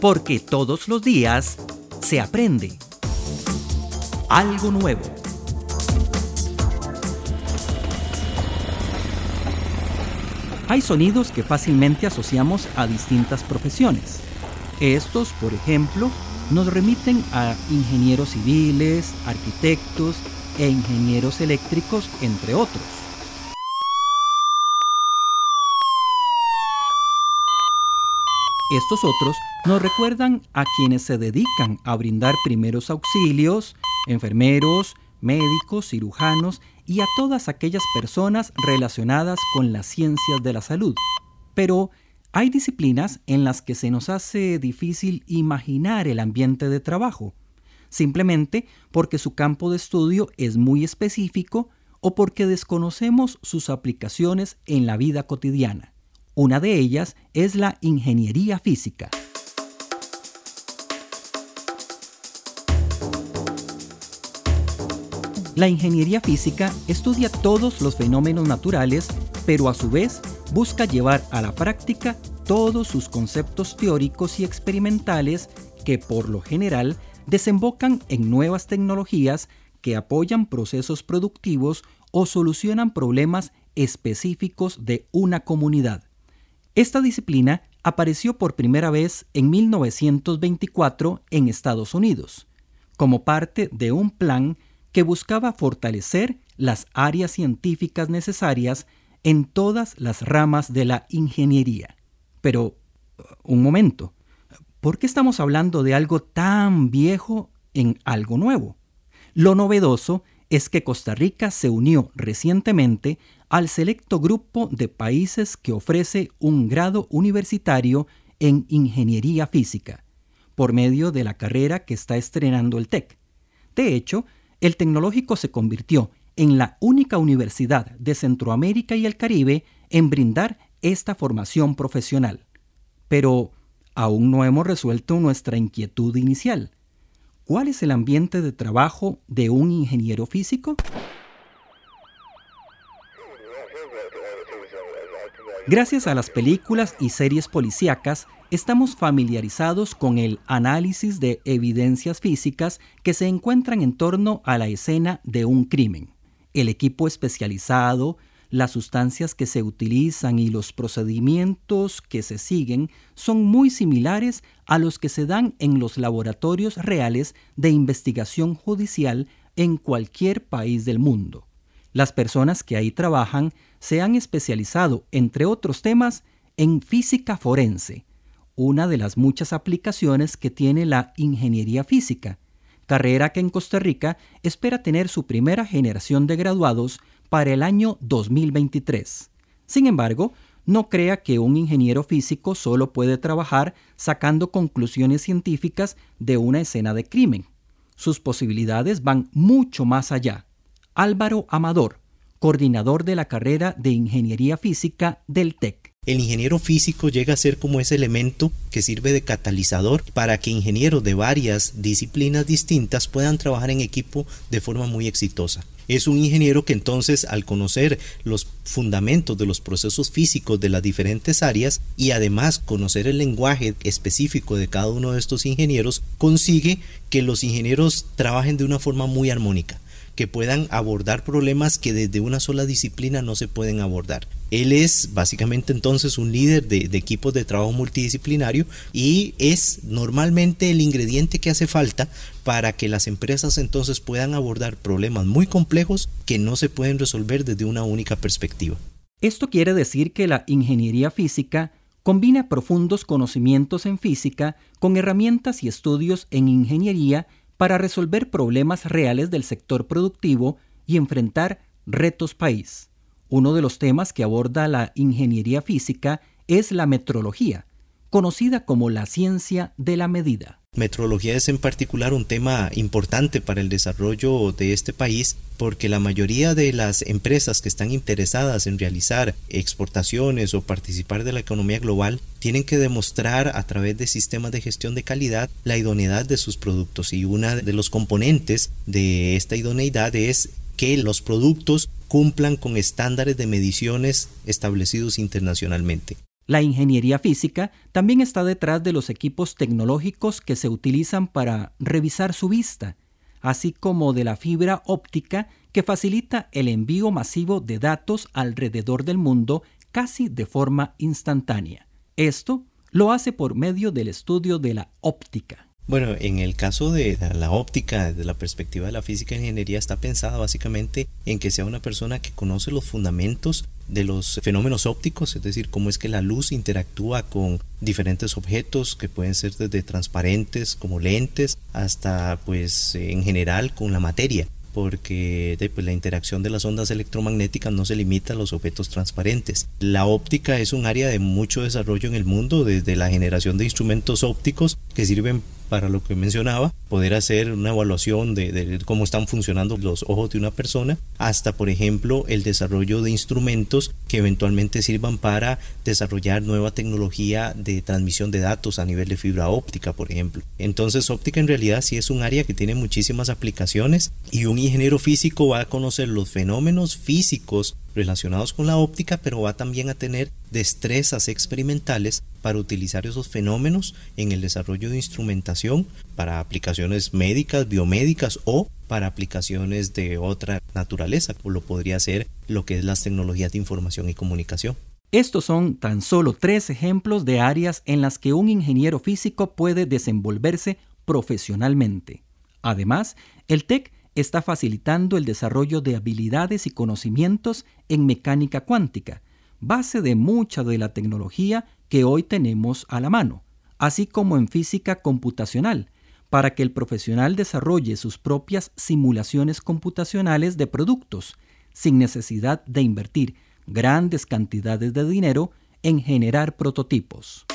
porque todos los días se aprende algo nuevo. Hay sonidos que fácilmente asociamos a distintas profesiones. Estos, por ejemplo, nos remiten a ingenieros civiles, arquitectos e ingenieros eléctricos, entre otros. Estos otros nos recuerdan a quienes se dedican a brindar primeros auxilios, enfermeros, médicos, cirujanos y a todas aquellas personas relacionadas con las ciencias de la salud. Pero hay disciplinas en las que se nos hace difícil imaginar el ambiente de trabajo, simplemente porque su campo de estudio es muy específico o porque desconocemos sus aplicaciones en la vida cotidiana. Una de ellas es la ingeniería física. La ingeniería física estudia todos los fenómenos naturales, pero a su vez busca llevar a la práctica todos sus conceptos teóricos y experimentales que por lo general desembocan en nuevas tecnologías que apoyan procesos productivos o solucionan problemas específicos de una comunidad. Esta disciplina apareció por primera vez en 1924 en Estados Unidos, como parte de un plan que buscaba fortalecer las áreas científicas necesarias en todas las ramas de la ingeniería. Pero, un momento, ¿por qué estamos hablando de algo tan viejo en algo nuevo? Lo novedoso es que Costa Rica se unió recientemente al selecto grupo de países que ofrece un grado universitario en ingeniería física, por medio de la carrera que está estrenando el TEC. De hecho, el tecnológico se convirtió en la única universidad de Centroamérica y el Caribe en brindar esta formación profesional. Pero aún no hemos resuelto nuestra inquietud inicial. ¿Cuál es el ambiente de trabajo de un ingeniero físico? Gracias a las películas y series policíacas, estamos familiarizados con el análisis de evidencias físicas que se encuentran en torno a la escena de un crimen. El equipo especializado, las sustancias que se utilizan y los procedimientos que se siguen son muy similares a los que se dan en los laboratorios reales de investigación judicial en cualquier país del mundo. Las personas que ahí trabajan se han especializado, entre otros temas, en física forense, una de las muchas aplicaciones que tiene la ingeniería física, carrera que en Costa Rica espera tener su primera generación de graduados para el año 2023. Sin embargo, no crea que un ingeniero físico solo puede trabajar sacando conclusiones científicas de una escena de crimen. Sus posibilidades van mucho más allá. Álvaro Amador, coordinador de la carrera de Ingeniería Física del TEC. El ingeniero físico llega a ser como ese elemento que sirve de catalizador para que ingenieros de varias disciplinas distintas puedan trabajar en equipo de forma muy exitosa. Es un ingeniero que entonces al conocer los fundamentos de los procesos físicos de las diferentes áreas y además conocer el lenguaje específico de cada uno de estos ingenieros, consigue que los ingenieros trabajen de una forma muy armónica que puedan abordar problemas que desde una sola disciplina no se pueden abordar. Él es básicamente entonces un líder de, equipos de trabajo multidisciplinario y es normalmente el ingrediente que hace falta para que las empresas entonces puedan abordar problemas muy complejos que no se pueden resolver desde una única perspectiva. Esto quiere decir que la ingeniería física combina profundos conocimientos en física con herramientas y estudios en ingeniería para resolver problemas reales del sector productivo y enfrentar retos país. Uno de los temas que aborda la ingeniería física es la metrología, conocida como la ciencia de la medida. Metrología es en particular un tema importante para el desarrollo de este país porque la mayoría de las empresas que están interesadas en realizar exportaciones o participar de la economía global tienen que demostrar a través de sistemas de gestión de calidad la idoneidad de sus productos y uno de los componentes de esta idoneidad es que los productos cumplan con estándares de mediciones establecidos internacionalmente. La ingeniería física también está detrás de los equipos tecnológicos que se utilizan para revisar su vista, así como de la fibra óptica que facilita el envío masivo de datos alrededor del mundo casi de forma instantánea. Esto lo hace por medio del estudio de la óptica. Bueno, en el caso de la óptica, desde la perspectiva de la física e ingeniería, está pensada básicamente en que sea una persona que conoce los fundamentos de los fenómenos ópticos, es decir, cómo es que la luz interactúa con diferentes objetos que pueden ser desde transparentes como lentes hasta pues en general con la materia porque pues, la interacción de las ondas electromagnéticas no se limita a los objetos transparentes. La óptica es un área de mucho desarrollo en el mundo, desde la generación de instrumentos ópticos que sirven para lo que mencionaba, poder hacer una evaluación de, cómo están funcionando los ojos de una persona, hasta por ejemplo el desarrollo de instrumentos que eventualmente sirvan para desarrollar nueva tecnología de transmisión de datos a nivel de fibra óptica, por ejemplo. Entonces óptica en realidad sí es un área que tiene muchísimas aplicaciones y un ingeniero físico va a conocer los fenómenos físicos relacionados con la óptica, pero va también a tener destrezas experimentales para utilizar esos fenómenos en el desarrollo de instrumentación para aplicaciones médicas, biomédicas o para aplicaciones de otra naturaleza, como lo podría ser lo que es las tecnologías de información y comunicación. Estos son tan solo tres ejemplos de áreas en las que un ingeniero físico puede desenvolverse profesionalmente. Además, el TEC está facilitando el desarrollo de habilidades y conocimientos en mecánica cuántica, base de mucha de la tecnología que hoy tenemos a la mano, así como en física computacional, para que el profesional desarrolle sus propias simulaciones computacionales de productos, sin necesidad de invertir grandes cantidades de dinero en generar prototipos.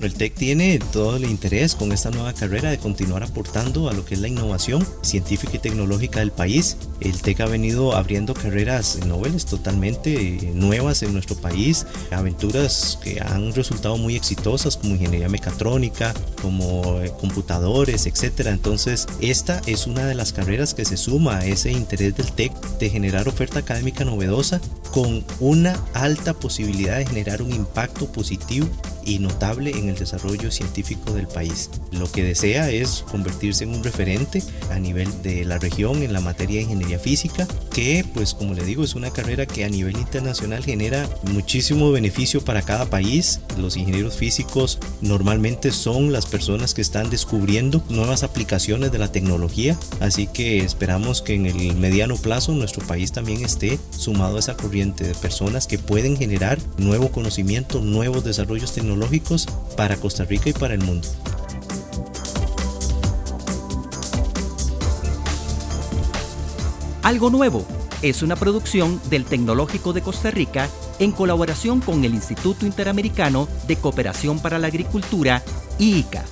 El TEC tiene todo el interés con esta nueva carrera de continuar aportando a lo que es la innovación científica y tecnológica del país. El TEC ha venido abriendo carreras noveles totalmente nuevas en nuestro país, aventuras que han resultado muy exitosas como ingeniería mecatrónica, como eh, computadores, etc. Entonces, esta es una de las carreras que se suma a ese interés del TEC de generar oferta académica novedosa con una alta posibilidad de generar un impacto positivo y notable en el desarrollo científico del país. Lo que desea es convertirse en un referente a nivel de la región en la materia de ingeniería física, que pues como le digo es una carrera que a nivel internacional genera muchísimo beneficio para cada país. Los ingenieros físicos normalmente son las personas que están descubriendo nuevas aplicaciones de la tecnología, así que esperamos que en el mediano plazo nuestro país también esté sumado a esa corriente de personas que pueden generar nuevo conocimiento, nuevos desarrollos tecnológicos para Costa Rica y para el mundo. Algo Nuevo es una producción del Tecnológico de Costa Rica en colaboración con el Instituto Interamericano de Cooperación para la Agricultura, IICA.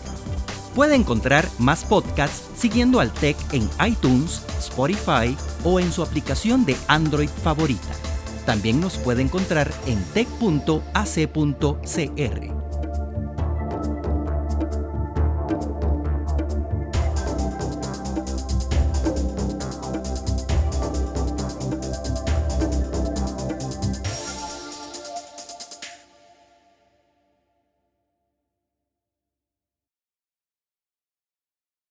Puede encontrar más podcasts siguiendo al TEC en iTunes, Spotify o en su aplicación de Android favorita. También nos puede encontrar en tech.ac.cr.